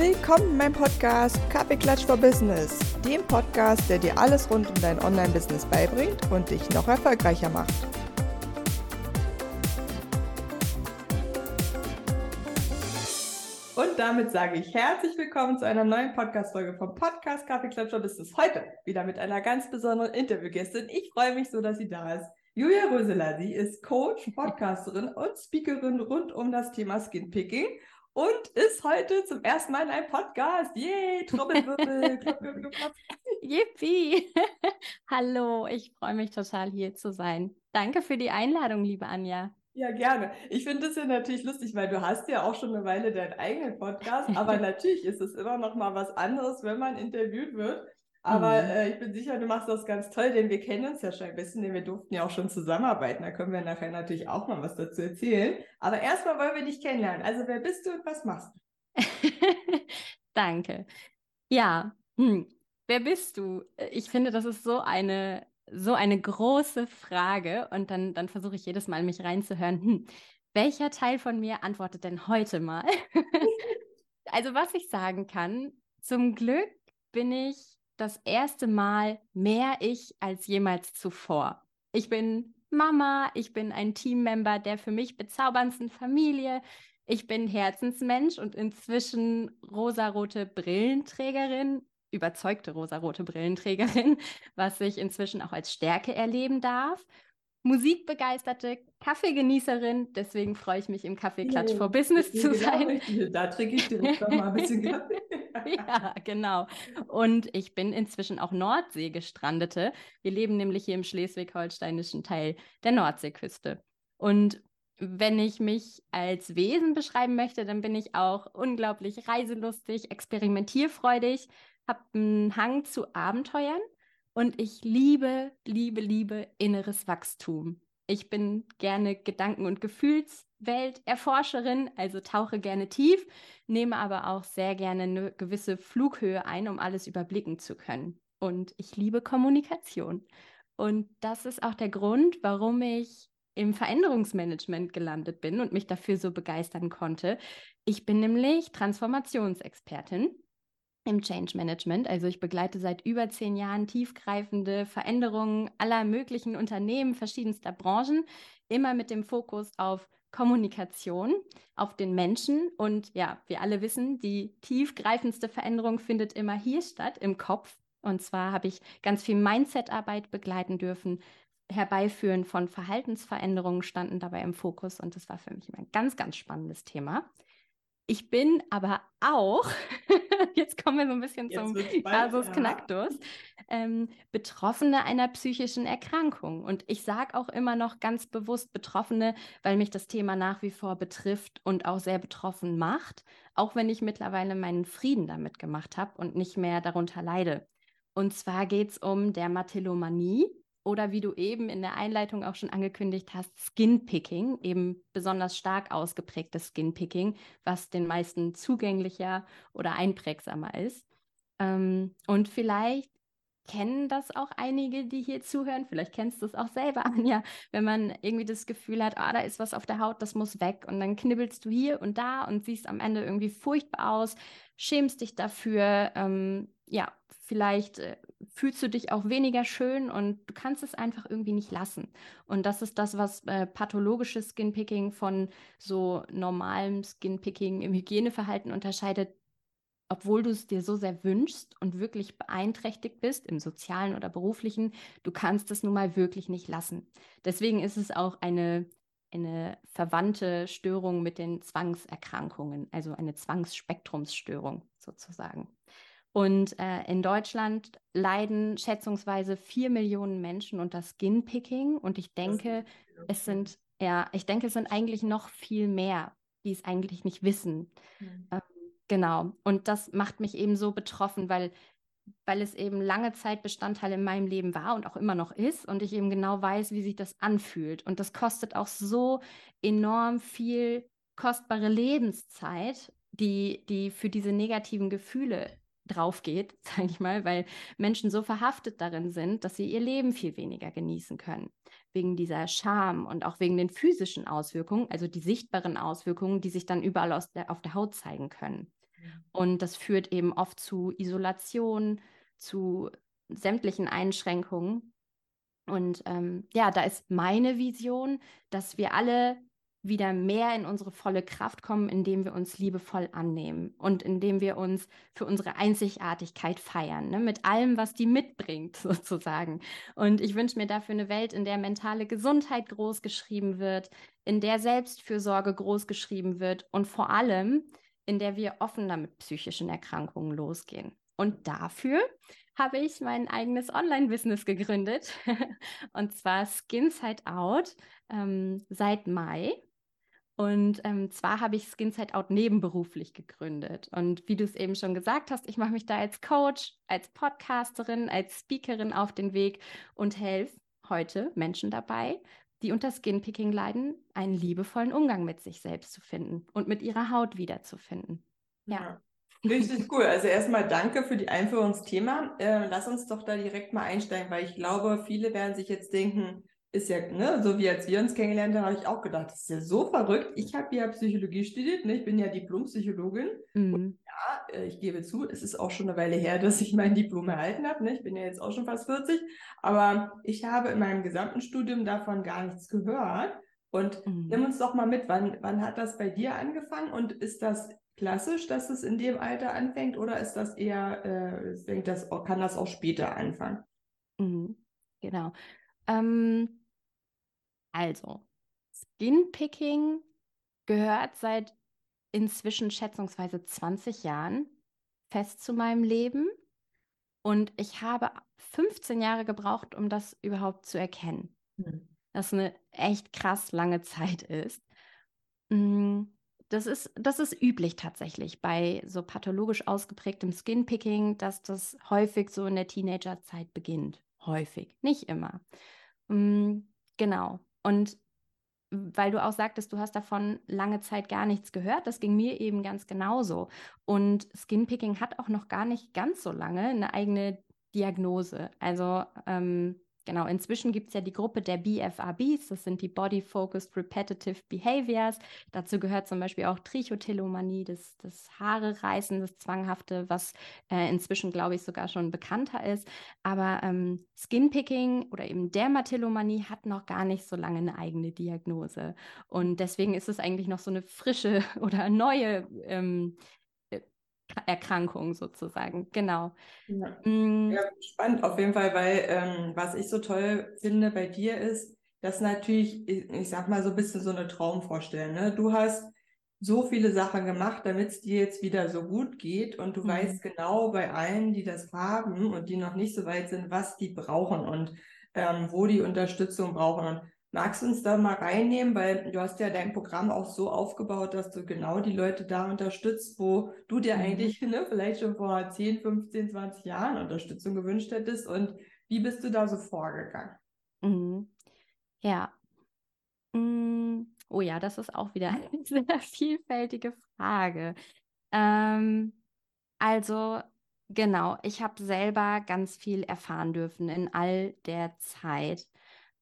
Willkommen in meinem Podcast Kaffeeklatsch for Business, dem Podcast, der dir alles rund um dein Online-Business beibringt und dich noch erfolgreicher macht. Und damit sage ich herzlich willkommen zu einer neuen Podcast-Folge vom Podcast Kaffeeklatsch for Business. Heute wieder mit einer ganz besonderen Interviewgästin. Ich freue mich so, dass sie da ist. Julia Röseler, sie ist Coach, Podcasterin und Speakerin rund um das Thema Skinpicking und ist heute zum ersten Mal in einem Podcast. Yay, Trommelwirbel, klapp, klapp, klapp. Yippie! Hallo, ich freue mich total hier zu sein. Danke für die Einladung, liebe Anja. Ja, gerne. Ich finde es ja natürlich lustig, weil du hast ja auch schon eine Weile deinen eigenen Podcast, aber natürlich ist es immer noch mal was anderes, wenn man interviewt wird. Aber mhm. äh, ich bin sicher, du machst das ganz toll, denn wir kennen uns ja schon ein bisschen, denn wir durften ja auch schon zusammenarbeiten. Da können wir nachher natürlich auch mal was dazu erzählen. Aber erstmal wollen wir dich kennenlernen. Also wer bist du und was machst du? Danke. Ja, hm. wer bist du? Ich finde, das ist so eine, so eine große Frage. Und dann, dann versuche ich jedes Mal, mich reinzuhören. Hm. Welcher Teil von mir antwortet denn heute mal? also was ich sagen kann, zum Glück bin ich das erste Mal mehr ich als jemals zuvor. Ich bin Mama, ich bin ein Teammember der für mich bezauberndsten Familie, ich bin Herzensmensch und inzwischen rosarote Brillenträgerin, überzeugte rosarote Brillenträgerin, was ich inzwischen auch als Stärke erleben darf. Musikbegeisterte Kaffeegenießerin, deswegen freue ich mich im Kaffeeklatsch for Business zu genau sein. Da trinke ich direkt noch mal ein bisschen Kaffee. ja, genau. Und ich bin inzwischen auch Nordsee gestrandete. Wir leben nämlich hier im schleswig-holsteinischen Teil der Nordseeküste. Und wenn ich mich als Wesen beschreiben möchte, dann bin ich auch unglaublich reiselustig, experimentierfreudig, habe einen Hang zu Abenteuern und ich liebe, liebe, liebe inneres Wachstum. Ich bin gerne Gedanken- und Gefühlswelterforscherin, also tauche gerne tief, nehme aber auch sehr gerne eine gewisse Flughöhe ein, um alles überblicken zu können. Und ich liebe Kommunikation. Und das ist auch der Grund, warum ich im Veränderungsmanagement gelandet bin und mich dafür so begeistern konnte. Ich bin nämlich Transformationsexpertin im Change Management. Also ich begleite seit über zehn Jahren tiefgreifende Veränderungen aller möglichen Unternehmen verschiedenster Branchen, immer mit dem Fokus auf Kommunikation, auf den Menschen. Und ja, wir alle wissen, die tiefgreifendste Veränderung findet immer hier statt, im Kopf. Und zwar habe ich ganz viel Mindset-Arbeit begleiten dürfen. Herbeiführen von Verhaltensveränderungen standen dabei im Fokus und das war für mich immer ein ganz, ganz spannendes Thema. Ich bin aber auch, jetzt kommen wir so ein bisschen jetzt zum Kasus Knacktus, ähm, Betroffene einer psychischen Erkrankung. Und ich sage auch immer noch ganz bewusst Betroffene, weil mich das Thema nach wie vor betrifft und auch sehr betroffen macht, auch wenn ich mittlerweile meinen Frieden damit gemacht habe und nicht mehr darunter leide. Und zwar geht es um Dermatillomanie oder wie du eben in der Einleitung auch schon angekündigt hast, Skinpicking, eben besonders stark ausgeprägtes Skinpicking, was den meisten zugänglicher oder einprägsamer ist. Ähm, und vielleicht kennen das auch einige, die hier zuhören. Vielleicht kennst du es auch selber, Anja, wenn man irgendwie das Gefühl hat, ah, da ist was auf der Haut, das muss weg. Und dann knibbelst du hier und da und siehst am Ende irgendwie furchtbar aus, schämst dich dafür. Ähm, ja, vielleicht äh, fühlst du dich auch weniger schön und du kannst es einfach irgendwie nicht lassen. Und das ist das, was äh, pathologisches Skinpicking von so normalem Skinpicking im Hygieneverhalten unterscheidet. Obwohl du es dir so sehr wünschst und wirklich beeinträchtigt bist, im sozialen oder beruflichen, du kannst es nun mal wirklich nicht lassen. Deswegen ist es auch eine, eine verwandte Störung mit den Zwangserkrankungen, also eine Zwangsspektrumsstörung sozusagen. Und äh, in Deutschland leiden schätzungsweise vier Millionen Menschen unter Skinpicking. Und ich denke, es sind, ja, ich denke, es sind eigentlich noch viel mehr, die es eigentlich nicht wissen. Mhm. Ähm, genau. Und das macht mich eben so betroffen, weil, weil es eben lange Zeit Bestandteil in meinem Leben war und auch immer noch ist. Und ich eben genau weiß, wie sich das anfühlt. Und das kostet auch so enorm viel kostbare Lebenszeit, die, die für diese negativen Gefühle drauf geht, sage ich mal, weil Menschen so verhaftet darin sind, dass sie ihr Leben viel weniger genießen können. Wegen dieser Scham und auch wegen den physischen Auswirkungen, also die sichtbaren Auswirkungen, die sich dann überall der, auf der Haut zeigen können. Und das führt eben oft zu Isolation, zu sämtlichen Einschränkungen. Und ähm, ja, da ist meine Vision, dass wir alle wieder mehr in unsere volle Kraft kommen, indem wir uns liebevoll annehmen und indem wir uns für unsere Einzigartigkeit feiern, ne? mit allem, was die mitbringt, sozusagen. Und ich wünsche mir dafür eine Welt, in der mentale Gesundheit großgeschrieben wird, in der Selbstfürsorge großgeschrieben wird und vor allem, in der wir offener mit psychischen Erkrankungen losgehen. Und dafür habe ich mein eigenes Online-Business gegründet, und zwar Skinside Out ähm, seit Mai. Und ähm, zwar habe ich Skinside Out nebenberuflich gegründet. Und wie du es eben schon gesagt hast, ich mache mich da als Coach, als Podcasterin, als Speakerin auf den Weg und helfe heute Menschen dabei, die unter Skinpicking leiden, einen liebevollen Umgang mit sich selbst zu finden und mit ihrer Haut wiederzufinden. Ja. ja. Richtig cool. Also erstmal danke für die Einführung ins Thema. Äh, lass uns doch da direkt mal einsteigen, weil ich glaube, viele werden sich jetzt denken, ist ja, ne, so wie als wir uns kennengelernt haben, habe ich auch gedacht, das ist ja so verrückt. Ich habe ja Psychologie studiert, ne? ich bin ja Diplompsychologin. Mhm. Und ja, äh, ich gebe zu, es ist auch schon eine Weile her, dass ich mein Diplom erhalten habe. Ne? Ich bin ja jetzt auch schon fast 40. Aber ich habe in meinem gesamten Studium davon gar nichts gehört. Und mhm. nimm uns doch mal mit, wann, wann hat das bei dir angefangen und ist das klassisch, dass es in dem Alter anfängt oder ist das eher, äh, ich denke, das kann das auch später anfangen? Mhm. Genau. Ähm, also, Skinpicking gehört seit inzwischen schätzungsweise 20 Jahren fest zu meinem Leben. Und ich habe 15 Jahre gebraucht, um das überhaupt zu erkennen. Mhm. Das eine echt krass lange Zeit ist. Mm, das ist, das ist üblich tatsächlich bei so pathologisch ausgeprägtem Skinpicking, dass das häufig so in der Teenagerzeit beginnt. Häufig, nicht immer. Mm, genau. Und weil du auch sagtest, du hast davon lange Zeit gar nichts gehört, das ging mir eben ganz genauso. Und Skinpicking hat auch noch gar nicht ganz so lange eine eigene Diagnose. Also ähm, Genau, inzwischen gibt es ja die Gruppe der BFRBs, das sind die Body Focused Repetitive Behaviors. Dazu gehört zum Beispiel auch Trichotillomanie, das, das Haare reißen, das Zwanghafte, was äh, inzwischen, glaube ich, sogar schon bekannter ist. Aber ähm, Skinpicking oder eben Dermatillomanie hat noch gar nicht so lange eine eigene Diagnose. Und deswegen ist es eigentlich noch so eine frische oder neue ähm, Erkrankung sozusagen, genau. Ja. Mm. ja. spannend auf jeden Fall, weil ähm, was ich so toll finde bei dir ist, dass natürlich, ich, ich sag mal so ein bisschen so eine Traumvorstellung. Ne? Du hast so viele Sachen gemacht, damit es dir jetzt wieder so gut geht und du mhm. weißt genau bei allen, die das haben und die noch nicht so weit sind, was die brauchen und ähm, wo die Unterstützung brauchen. Und Magst du uns da mal reinnehmen, weil du hast ja dein Programm auch so aufgebaut, dass du genau die Leute da unterstützt, wo du dir mhm. eigentlich ne, vielleicht schon vor 10, 15, 20 Jahren Unterstützung gewünscht hättest. Und wie bist du da so vorgegangen? Mhm. Ja. Mhm. Oh ja, das ist auch wieder eine sehr vielfältige Frage. Ähm, also genau, ich habe selber ganz viel erfahren dürfen in all der Zeit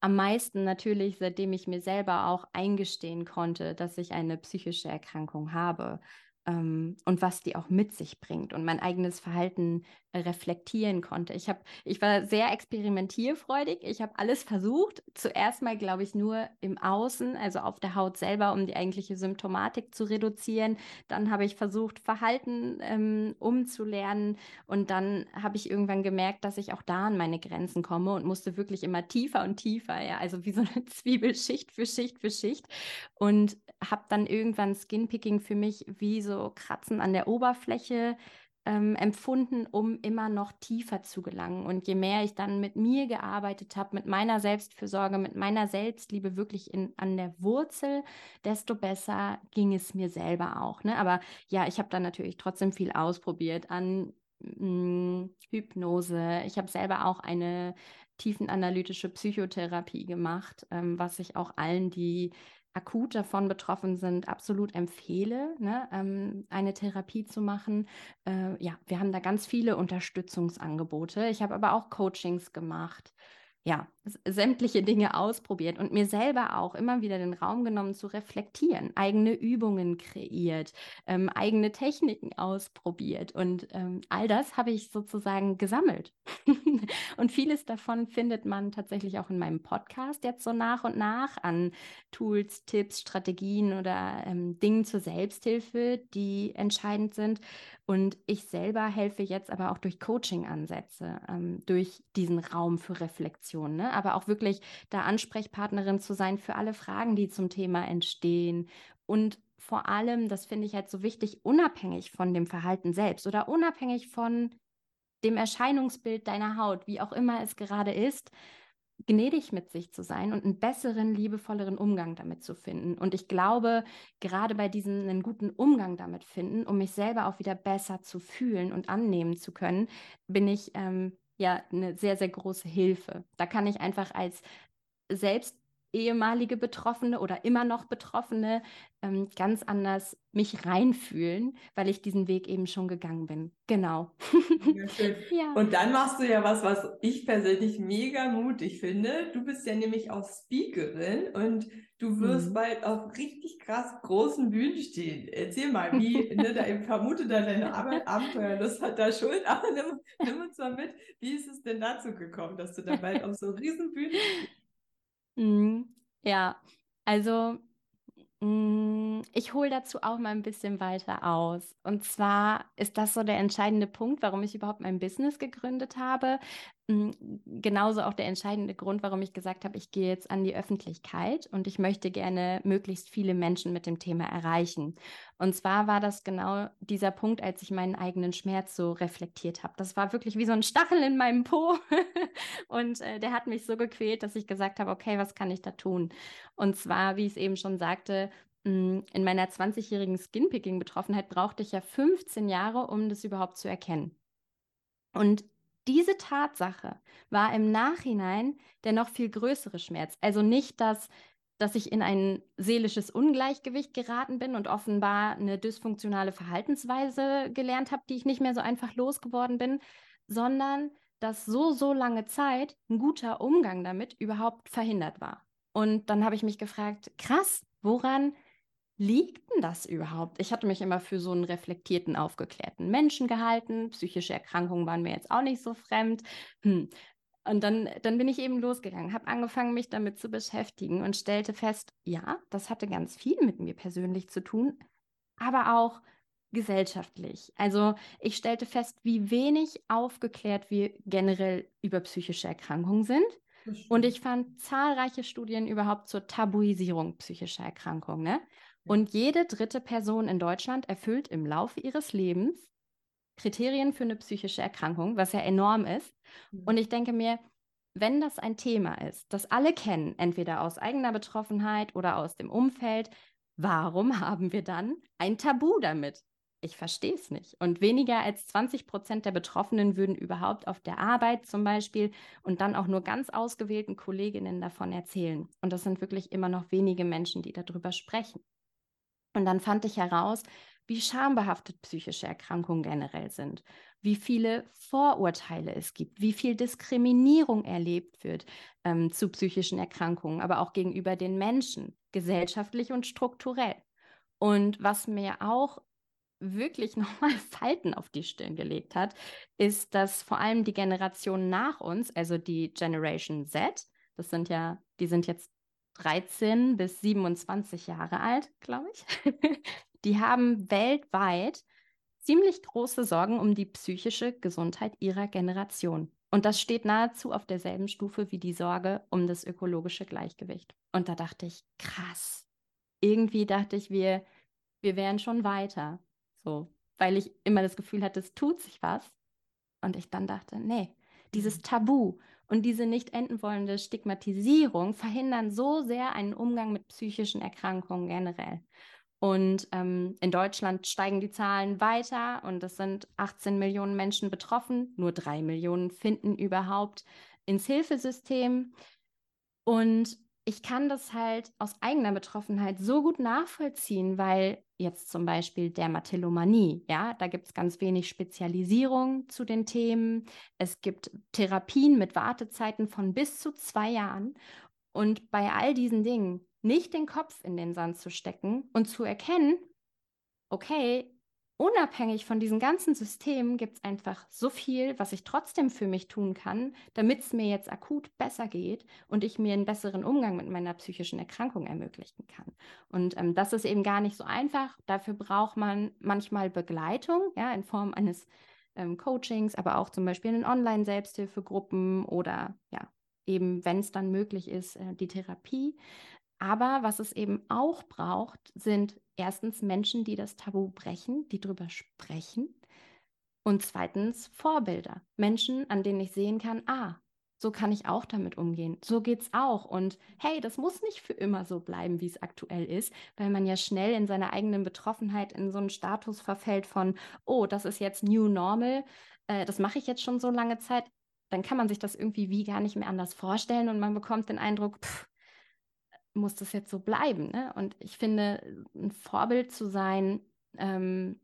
am meisten natürlich, seitdem ich mir selber auch eingestehen konnte, dass ich eine psychische Erkrankung habe ähm, und was die auch mit sich bringt und mein eigenes Verhalten äh, reflektieren konnte. Ich, hab, ich war sehr experimentierfreudig. Ich habe alles versucht. Zuerst mal, glaube ich, nur im Außen, also auf der Haut selber, um die eigentliche Symptomatik zu reduzieren. Dann habe ich versucht, Verhalten ähm, umzulernen. Und dann habe ich irgendwann gemerkt, dass ich auch da an meine Grenzen komme und musste wirklich immer tiefer und tiefer. Ja? Also wie so eine Zwiebel, Schicht für Schicht für Schicht. Und habe dann irgendwann Skinpicking für mich wie so Kratzen an der Oberfläche ähm, empfunden, um immer noch tiefer zu gelangen. Und je mehr ich dann mit mir gearbeitet habe, mit meiner Selbstfürsorge, mit meiner Selbstliebe wirklich in, an der Wurzel, desto besser ging es mir selber auch. Ne? Aber ja, ich habe dann natürlich trotzdem viel ausprobiert an mh, hm, Hypnose. Ich habe selber auch eine tiefenanalytische Psychotherapie gemacht, ähm, was ich auch allen, die akut davon betroffen sind, absolut empfehle, ne, ähm, eine Therapie zu machen. Äh, ja, wir haben da ganz viele Unterstützungsangebote. Ich habe aber auch Coachings gemacht ja, sämtliche Dinge ausprobiert und mir selber auch immer wieder den Raum genommen zu reflektieren, eigene Übungen kreiert, ähm, eigene Techniken ausprobiert und ähm, all das habe ich sozusagen gesammelt. und vieles davon findet man tatsächlich auch in meinem Podcast jetzt so nach und nach an Tools, Tipps, Strategien oder ähm, Dingen zur Selbsthilfe, die entscheidend sind. Und ich selber helfe jetzt aber auch durch Coaching-Ansätze, ähm, durch diesen Raum für Reflexion, ne? Aber auch wirklich da Ansprechpartnerin zu sein für alle Fragen, die zum Thema entstehen. Und vor allem, das finde ich halt so wichtig, unabhängig von dem Verhalten selbst oder unabhängig von dem Erscheinungsbild deiner Haut, wie auch immer es gerade ist, gnädig mit sich zu sein und einen besseren, liebevolleren Umgang damit zu finden. Und ich glaube, gerade bei diesem einen guten Umgang damit finden, um mich selber auch wieder besser zu fühlen und annehmen zu können, bin ich ähm, ja eine sehr, sehr große Hilfe. Da kann ich einfach als selbst ehemalige Betroffene oder immer noch Betroffene ähm, ganz anders mich reinfühlen, weil ich diesen Weg eben schon gegangen bin. Genau. Ja. Und dann machst du ja was, was ich persönlich mega mutig finde. Du bist ja nämlich auch Speakerin und du wirst mhm. bald auf richtig krass großen Bühnen stehen. Erzähl mal, wie, ne, da, ich vermute da deine Abenteuerlust hat da Schuld, aber nimm, nimm, uns mal mit, wie ist es denn dazu gekommen, dass du dann bald auf so riesen Bühnen Mhm. Ja, also mm, ich hole dazu auch mal ein bisschen weiter aus. Und zwar ist das so der entscheidende Punkt, warum ich überhaupt mein Business gegründet habe. Genauso auch der entscheidende Grund, warum ich gesagt habe, ich gehe jetzt an die Öffentlichkeit und ich möchte gerne möglichst viele Menschen mit dem Thema erreichen. Und zwar war das genau dieser Punkt, als ich meinen eigenen Schmerz so reflektiert habe. Das war wirklich wie so ein Stachel in meinem Po und äh, der hat mich so gequält, dass ich gesagt habe, okay, was kann ich da tun? Und zwar, wie ich es eben schon sagte, in meiner 20-jährigen Skinpicking-Betroffenheit brauchte ich ja 15 Jahre, um das überhaupt zu erkennen. Und diese Tatsache war im Nachhinein der noch viel größere Schmerz. Also nicht, dass, dass ich in ein seelisches Ungleichgewicht geraten bin und offenbar eine dysfunktionale Verhaltensweise gelernt habe, die ich nicht mehr so einfach losgeworden bin, sondern dass so, so lange Zeit ein guter Umgang damit überhaupt verhindert war. Und dann habe ich mich gefragt, krass, woran liegt denn das überhaupt? Ich hatte mich immer für so einen reflektierten, aufgeklärten Menschen gehalten. Psychische Erkrankungen waren mir jetzt auch nicht so fremd. Hm. Und dann, dann bin ich eben losgegangen, habe angefangen, mich damit zu beschäftigen und stellte fest, ja, das hatte ganz viel mit mir persönlich zu tun, aber auch gesellschaftlich. Also ich stellte fest, wie wenig aufgeklärt wir generell über psychische Erkrankungen sind. Und ich fand zahlreiche Studien überhaupt zur Tabuisierung psychischer Erkrankungen. Ne? Und jede dritte Person in Deutschland erfüllt im Laufe ihres Lebens Kriterien für eine psychische Erkrankung, was ja enorm ist. Mhm. Und ich denke mir, wenn das ein Thema ist, das alle kennen, entweder aus eigener Betroffenheit oder aus dem Umfeld, warum haben wir dann ein Tabu damit? Ich verstehe es nicht. Und weniger als 20 Prozent der Betroffenen würden überhaupt auf der Arbeit zum Beispiel und dann auch nur ganz ausgewählten Kolleginnen davon erzählen. Und das sind wirklich immer noch wenige Menschen, die darüber sprechen. Und dann fand ich heraus, wie schambehaftet psychische Erkrankungen generell sind, wie viele Vorurteile es gibt, wie viel Diskriminierung erlebt wird ähm, zu psychischen Erkrankungen, aber auch gegenüber den Menschen, gesellschaftlich und strukturell. Und was mir auch wirklich nochmal Falten auf die Stirn gelegt hat, ist, dass vor allem die Generation nach uns, also die Generation Z, das sind ja, die sind jetzt 13 bis 27 Jahre alt, glaube ich, die haben weltweit ziemlich große Sorgen um die psychische Gesundheit ihrer Generation. Und das steht nahezu auf derselben Stufe wie die Sorge um das ökologische Gleichgewicht. Und da dachte ich, krass. Irgendwie dachte ich, wir, wir wären schon weiter. So, weil ich immer das Gefühl hatte, es tut sich was. Und ich dann dachte, nee, dieses mhm. Tabu und diese nicht enden wollende Stigmatisierung verhindern so sehr einen Umgang mit psychischen Erkrankungen generell. Und ähm, in Deutschland steigen die Zahlen weiter und es sind 18 Millionen Menschen betroffen. Nur drei Millionen finden überhaupt ins Hilfesystem. Und ich kann das halt aus eigener Betroffenheit so gut nachvollziehen, weil jetzt zum Beispiel Dermatillomanie, ja, da gibt es ganz wenig Spezialisierung zu den Themen. Es gibt Therapien mit Wartezeiten von bis zu zwei Jahren. Und bei all diesen Dingen nicht den Kopf in den Sand zu stecken und zu erkennen, okay, unabhängig von diesen ganzen Systemen gibt es einfach so viel, was ich trotzdem für mich tun kann, damit es mir jetzt akut besser geht und ich mir einen besseren Umgang mit meiner psychischen Erkrankung ermöglichen kann. Und ähm, das ist eben gar nicht so einfach. Dafür braucht man manchmal Begleitung, ja, in Form eines ähm, Coachings, aber auch zum Beispiel in Online-Selbsthilfegruppen oder ja, eben, wenn es dann möglich ist, äh, die Therapie. Aber was es eben auch braucht, sind erstens Menschen, die das Tabu brechen, die darüber sprechen. Und zweitens Vorbilder. Menschen, an denen ich sehen kann, ah, so kann ich auch damit umgehen. So geht's auch. Und hey, das muss nicht für immer so bleiben, wie es aktuell ist, weil man ja schnell in seiner eigenen Betroffenheit in so einen Status verfällt von, oh, das ist jetzt New Normal, äh, das mache ich jetzt schon so lange Zeit. Dann kann man sich das irgendwie wie gar nicht mehr anders vorstellen und man bekommt den Eindruck, pff, muss das jetzt so bleiben? Ne? Und ich finde, ein Vorbild zu sein, ähm,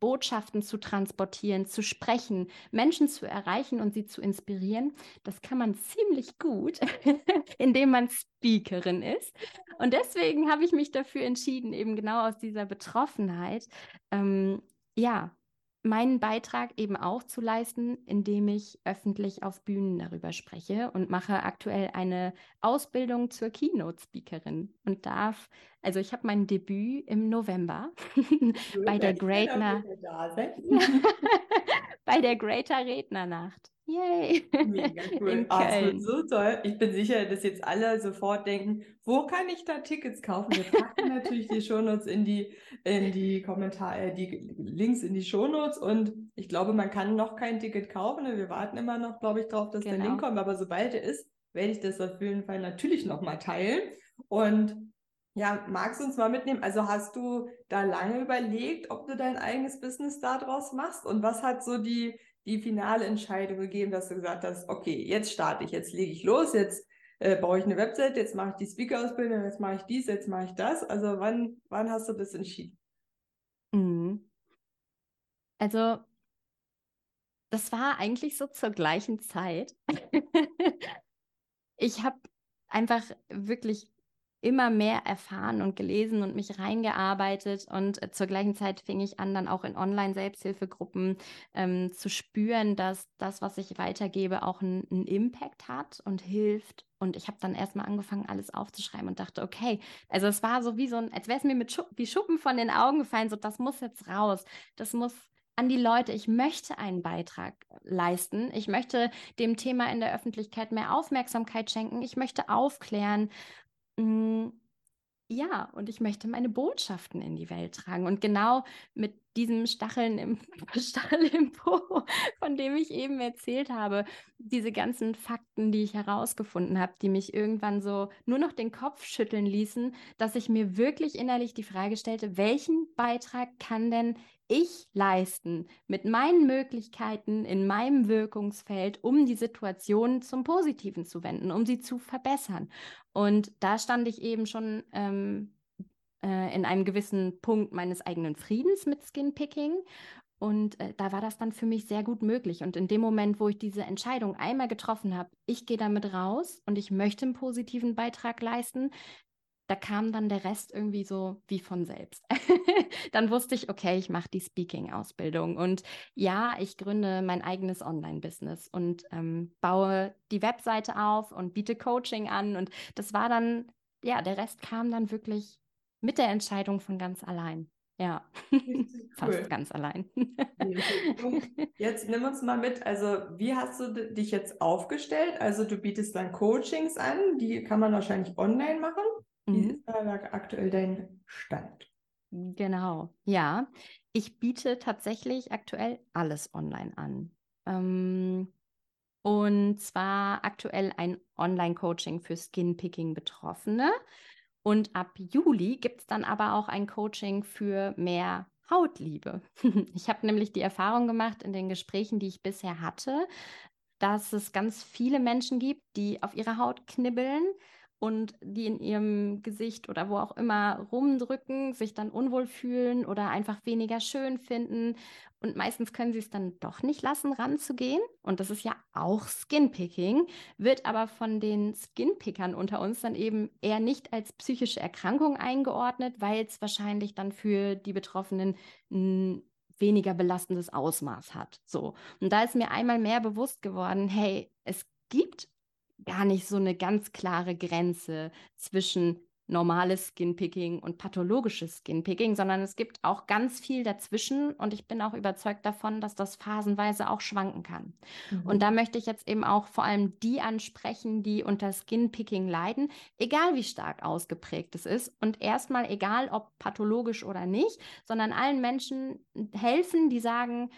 Botschaften zu transportieren, zu sprechen, Menschen zu erreichen und sie zu inspirieren, das kann man ziemlich gut, indem man Speakerin ist. Und deswegen habe ich mich dafür entschieden, eben genau aus dieser Betroffenheit, ähm, ja, meinen Beitrag eben auch zu leisten, indem ich öffentlich auf Bühnen darüber spreche und mache aktuell eine Ausbildung zur Keynote-Speakerin und darf, also ich habe mein Debüt im November bei der Greater bei der Greater Rednernacht. Yay! Mega cool. In oh, so toll. Ich bin sicher, dass jetzt alle sofort denken, wo kann ich da Tickets kaufen? Wir packen natürlich die Shownotes in die, in die Kommentare, die Links in die Shownotes und ich glaube, man kann noch kein Ticket kaufen. Wir warten immer noch, glaube ich, darauf, dass genau. der Link kommt. Aber sobald er ist, werde ich das auf jeden Fall natürlich nochmal teilen. Und ja, magst du uns mal mitnehmen? Also hast du da lange überlegt, ob du dein eigenes Business daraus machst? Und was hat so die, die finale Entscheidung gegeben, dass du gesagt hast, okay, jetzt starte ich, jetzt lege ich los, jetzt äh, baue ich eine Website, jetzt mache ich die Speaker-Ausbildung, jetzt mache ich dies, jetzt mache ich das. Also wann, wann hast du das entschieden? Mhm. Also das war eigentlich so zur gleichen Zeit. ich habe einfach wirklich immer mehr erfahren und gelesen und mich reingearbeitet. Und äh, zur gleichen Zeit fing ich an, dann auch in Online-Selbsthilfegruppen ähm, zu spüren, dass das, was ich weitergebe, auch einen Impact hat und hilft. Und ich habe dann erstmal angefangen, alles aufzuschreiben und dachte, okay, also es war so wie so ein, als wäre es mir mit Schupp, wie Schuppen von den Augen gefallen, so das muss jetzt raus. Das muss an die Leute, ich möchte einen Beitrag leisten. Ich möchte dem Thema in der Öffentlichkeit mehr Aufmerksamkeit schenken. Ich möchte aufklären. Hm, ja, und ich möchte meine Botschaften in die Welt tragen. Und genau mit diesem Stacheln im, Stachel im Po, von dem ich eben erzählt habe, diese ganzen Fakten, die ich herausgefunden habe, die mich irgendwann so nur noch den Kopf schütteln ließen, dass ich mir wirklich innerlich die Frage stellte, welchen Beitrag kann denn ich leisten mit meinen Möglichkeiten in meinem Wirkungsfeld, um die Situation zum Positiven zu wenden, um sie zu verbessern. Und da stand ich eben schon ähm, äh, in einem gewissen Punkt meines eigenen Friedens mit Skinpicking. Und äh, da war das dann für mich sehr gut möglich. Und in dem Moment, wo ich diese Entscheidung einmal getroffen habe, ich gehe damit raus und ich möchte einen positiven Beitrag leisten, da kam dann der Rest irgendwie so wie von selbst. dann wusste ich, okay, ich mache die Speaking-Ausbildung und ja, ich gründe mein eigenes Online-Business und ähm, baue die Webseite auf und biete Coaching an. Und das war dann, ja, der Rest kam dann wirklich mit der Entscheidung von ganz allein. Ja, cool. fast ganz allein. jetzt nimm uns mal mit, also wie hast du dich jetzt aufgestellt? Also du bietest dann Coachings an, die kann man wahrscheinlich online machen. Wie mhm. ist da aktuell dein Stand? Genau, ja. Ich biete tatsächlich aktuell alles online an. Ähm, und zwar aktuell ein Online-Coaching für Skin-Picking-Betroffene. Und ab Juli gibt es dann aber auch ein Coaching für mehr Hautliebe. Ich habe nämlich die Erfahrung gemacht in den Gesprächen, die ich bisher hatte, dass es ganz viele Menschen gibt, die auf ihre Haut knibbeln und die in ihrem Gesicht oder wo auch immer rumdrücken, sich dann unwohl fühlen oder einfach weniger schön finden. Und meistens können sie es dann doch nicht lassen, ranzugehen. Und das ist ja auch Skinpicking, wird aber von den Skinpickern unter uns dann eben eher nicht als psychische Erkrankung eingeordnet, weil es wahrscheinlich dann für die Betroffenen ein weniger belastendes Ausmaß hat. So. Und da ist mir einmal mehr bewusst geworden, hey, es gibt gar nicht so eine ganz klare Grenze zwischen normales Skinpicking und pathologisches Skinpicking, sondern es gibt auch ganz viel dazwischen und ich bin auch überzeugt davon, dass das phasenweise auch schwanken kann. Mhm. Und da möchte ich jetzt eben auch vor allem die ansprechen, die unter Skinpicking leiden, egal wie stark ausgeprägt es ist und erstmal egal ob pathologisch oder nicht, sondern allen Menschen helfen, die sagen,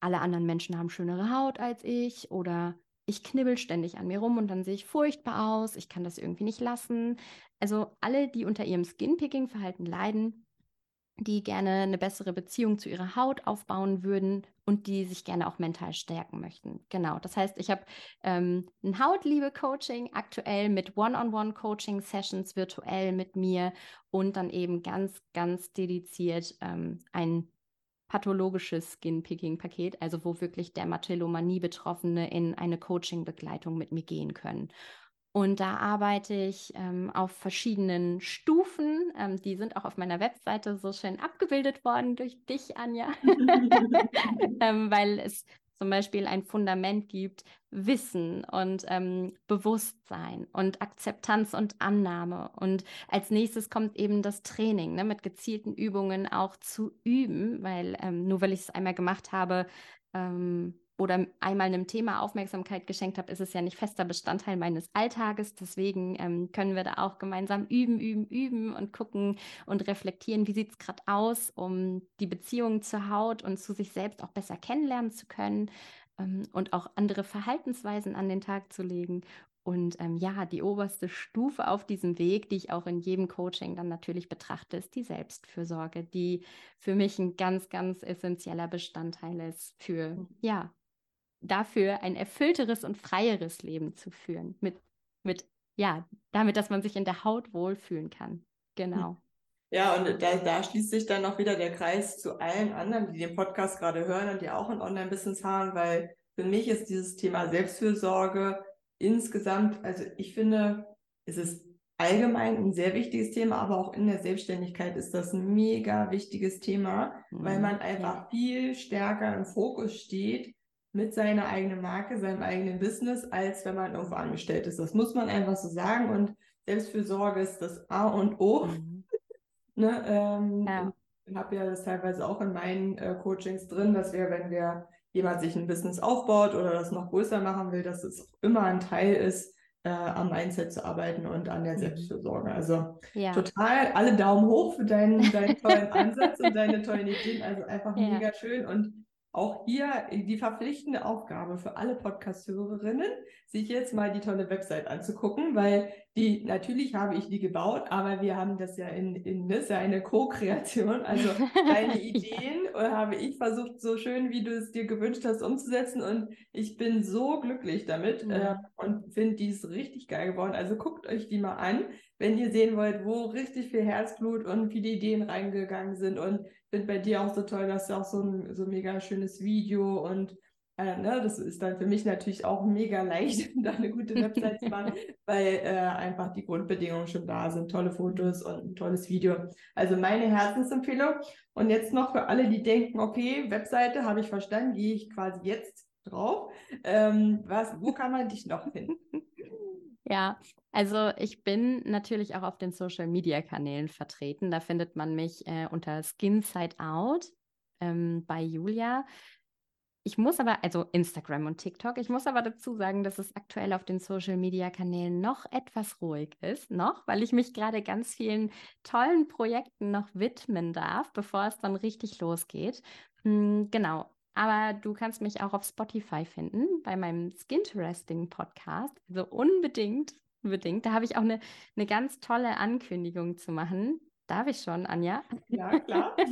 alle anderen Menschen haben schönere Haut als ich oder ich knibbel ständig an mir rum und dann sehe ich furchtbar aus, ich kann das irgendwie nicht lassen. Also alle, die unter ihrem Skinpicking-Verhalten leiden, die gerne eine bessere Beziehung zu ihrer Haut aufbauen würden und die sich gerne auch mental stärken möchten. Genau, das heißt, ich habe ähm, ein Hautliebe-Coaching aktuell mit One-on-One-Coaching-Sessions virtuell mit mir und dann eben ganz, ganz dediziert ähm, ein pathologisches Skin-Picking-Paket, also wo wirklich Dermatillomanie-Betroffene in eine Coaching-Begleitung mit mir gehen können. Und da arbeite ich ähm, auf verschiedenen Stufen. Ähm, die sind auch auf meiner Webseite so schön abgebildet worden durch dich, Anja, ähm, weil es zum Beispiel ein Fundament gibt, Wissen und ähm, Bewusstsein und Akzeptanz und Annahme. Und als nächstes kommt eben das Training, ne, mit gezielten Übungen auch zu üben, weil ähm, nur weil ich es einmal gemacht habe, ähm, oder einmal einem Thema Aufmerksamkeit geschenkt habe, ist es ja nicht fester Bestandteil meines Alltages. Deswegen ähm, können wir da auch gemeinsam üben, üben, üben und gucken und reflektieren, wie sieht es gerade aus, um die Beziehung zur Haut und zu sich selbst auch besser kennenlernen zu können ähm, und auch andere Verhaltensweisen an den Tag zu legen. Und ähm, ja, die oberste Stufe auf diesem Weg, die ich auch in jedem Coaching dann natürlich betrachte, ist die Selbstfürsorge, die für mich ein ganz, ganz essentieller Bestandteil ist für, mhm. ja, dafür ein erfüllteres und freieres Leben zu führen. Mit, mit, ja, damit, dass man sich in der Haut wohlfühlen kann. Genau. Ja, und da, da schließt sich dann auch wieder der Kreis zu allen anderen, die den Podcast gerade hören und die auch ein Online-Business haben, weil für mich ist dieses Thema Selbstfürsorge insgesamt, also ich finde, es ist allgemein ein sehr wichtiges Thema, aber auch in der Selbstständigkeit ist das ein mega wichtiges Thema, mhm. weil man einfach viel stärker im Fokus steht mit seiner eigenen Marke, seinem eigenen Business, als wenn man irgendwo angestellt ist. Das muss man einfach so sagen. Und Selbstfürsorge ist das A und O. Mhm. ne, ähm, ja. Ich habe ja das teilweise auch in meinen äh, Coachings drin, dass wir, wenn wir jemand sich ein Business aufbaut oder das noch größer machen will, dass es immer ein Teil ist, äh, am Mindset zu arbeiten und an der mhm. Selbstfürsorge. Also ja. total alle Daumen hoch für deinen, deinen tollen Ansatz und deine tollen Ideen. Also einfach ja. mega schön. Und auch hier die verpflichtende Aufgabe für alle Podcast-Hörerinnen, sich jetzt mal die tolle Website anzugucken, weil die, natürlich habe ich die gebaut, aber wir haben das ja in, in das ist ja eine Co-Kreation. Also deine Ideen ja. habe ich versucht, so schön, wie du es dir gewünscht hast, umzusetzen. Und ich bin so glücklich damit mhm. äh, und finde die ist richtig geil geworden. Also guckt euch die mal an, wenn ihr sehen wollt, wo richtig viel Herzblut und viele Ideen reingegangen sind und finde bei dir auch so toll, dass du auch so ein so mega schönes Video und äh, ne, das ist dann für mich natürlich auch mega leicht, da eine gute Website zu machen, weil äh, einfach die Grundbedingungen schon da sind, tolle Fotos und ein tolles Video. Also meine Herzensempfehlung. Und jetzt noch für alle, die denken, okay, Webseite habe ich verstanden, gehe ich quasi jetzt drauf. Ähm, was, wo kann man dich noch finden? Ja, also ich bin natürlich auch auf den Social Media Kanälen vertreten. Da findet man mich äh, unter Skin Side Out ähm, bei Julia. Ich muss aber, also Instagram und TikTok, ich muss aber dazu sagen, dass es aktuell auf den Social Media Kanälen noch etwas ruhig ist, noch, weil ich mich gerade ganz vielen tollen Projekten noch widmen darf, bevor es dann richtig losgeht. Hm, genau. Aber du kannst mich auch auf Spotify finden, bei meinem Skinteresting Podcast. Also unbedingt, unbedingt. Da habe ich auch eine, eine ganz tolle Ankündigung zu machen. Darf ich schon, Anja? Ja, klar. Und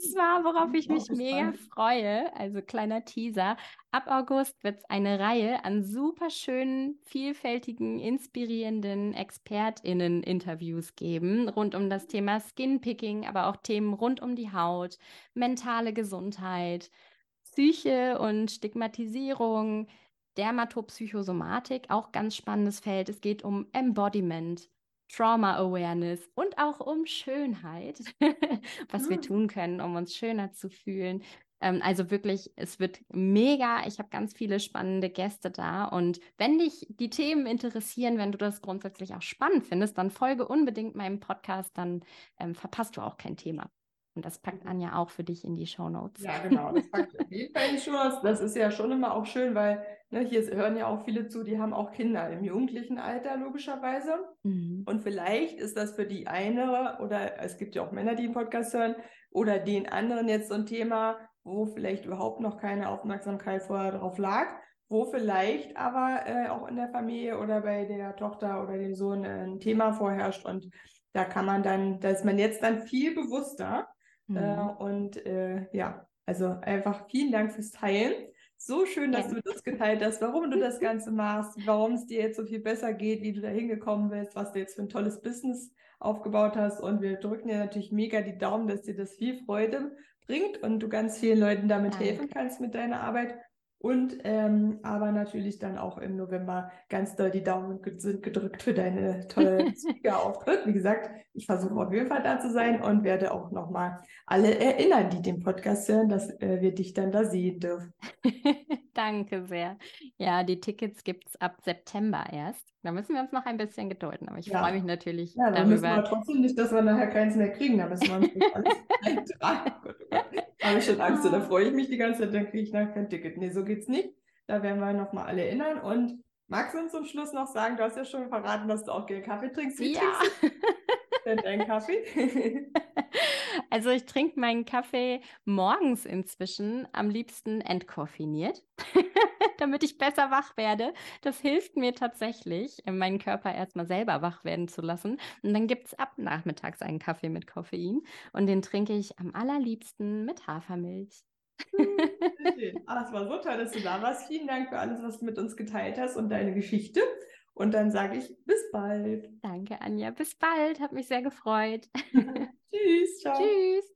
zwar, worauf ich mich mega freue, also kleiner Teaser. Ab August wird es eine Reihe an super schönen, vielfältigen, inspirierenden ExpertInnen-Interviews geben, rund um das Thema Skinpicking, aber auch Themen rund um die Haut, mentale Gesundheit, Psyche und Stigmatisierung, Dermatopsychosomatik, auch ganz spannendes Feld. Es geht um Embodiment, Trauma Awareness und auch um Schönheit, was wir ah. tun können, um uns schöner zu fühlen. Ähm, also wirklich, es wird mega. Ich habe ganz viele spannende Gäste da. Und wenn dich die Themen interessieren, wenn du das grundsätzlich auch spannend findest, dann folge unbedingt meinem Podcast, dann ähm, verpasst du auch kein Thema. Und das packt. Anja auch für dich in die Show Notes. Ja, genau. Das packt auf jeden Fall in die Show Notes. Das ist ja schon immer auch schön, weil ne, hier hören ja auch viele zu, die haben auch Kinder im jugendlichen Alter, logischerweise. Mhm. Und vielleicht ist das für die eine oder es gibt ja auch Männer, die den Podcast hören, oder den anderen jetzt so ein Thema, wo vielleicht überhaupt noch keine Aufmerksamkeit vorher drauf lag, wo vielleicht aber äh, auch in der Familie oder bei der Tochter oder dem Sohn äh, ein Thema vorherrscht und da kann man dann, da ist man jetzt dann viel bewusster Mhm. Äh, und äh, ja, also einfach vielen Dank fürs Teilen. So schön, dass ja. du das geteilt hast, warum du das Ganze machst, warum es dir jetzt so viel besser geht, wie du da hingekommen bist, was du jetzt für ein tolles Business aufgebaut hast. Und wir drücken dir natürlich mega die Daumen, dass dir das viel Freude bringt und du ganz vielen Leuten damit Danke. helfen kannst mit deiner Arbeit. Und ähm, aber natürlich dann auch im November ganz doll die Daumen sind gedrückt für deine tolle Speaker-Auftritt. Wie gesagt, ich versuche auf jeden Fall da zu sein und werde auch nochmal alle erinnern, die den Podcast hören, dass äh, wir dich dann da sehen dürfen. Danke sehr. Ja, die Tickets gibt es ab September erst. Da müssen wir uns noch ein bisschen gedulden, aber ich ja. freue mich natürlich ja, dann darüber. müssen wir trotzdem nicht, dass wir nachher keins mehr kriegen. Da müssen wir uns alles. Habe ich schon Angst, da freue ich mich die ganze Zeit, dann kriege ich nachher kein Ticket. Nee, so geht's nicht. Da werden wir nochmal alle erinnern. Und magst du uns zum Schluss noch sagen, du hast ja schon verraten, dass du auch gerne Kaffee trinkst. Wie ja. trinkst denn deinen Kaffee? Also ich trinke meinen Kaffee morgens inzwischen am liebsten entkoffiniert, damit ich besser wach werde. Das hilft mir tatsächlich, meinen Körper erstmal selber wach werden zu lassen. Und dann gibt es ab nachmittags einen Kaffee mit Koffein und den trinke ich am allerliebsten mit Hafermilch. ah, es war so toll, dass du da warst. Vielen Dank für alles, was du mit uns geteilt hast und deine Geschichte. Und dann sage ich bis bald. Danke, Anja. Bis bald. Hat mich sehr gefreut. Tschüss. Ciao. Tschüss.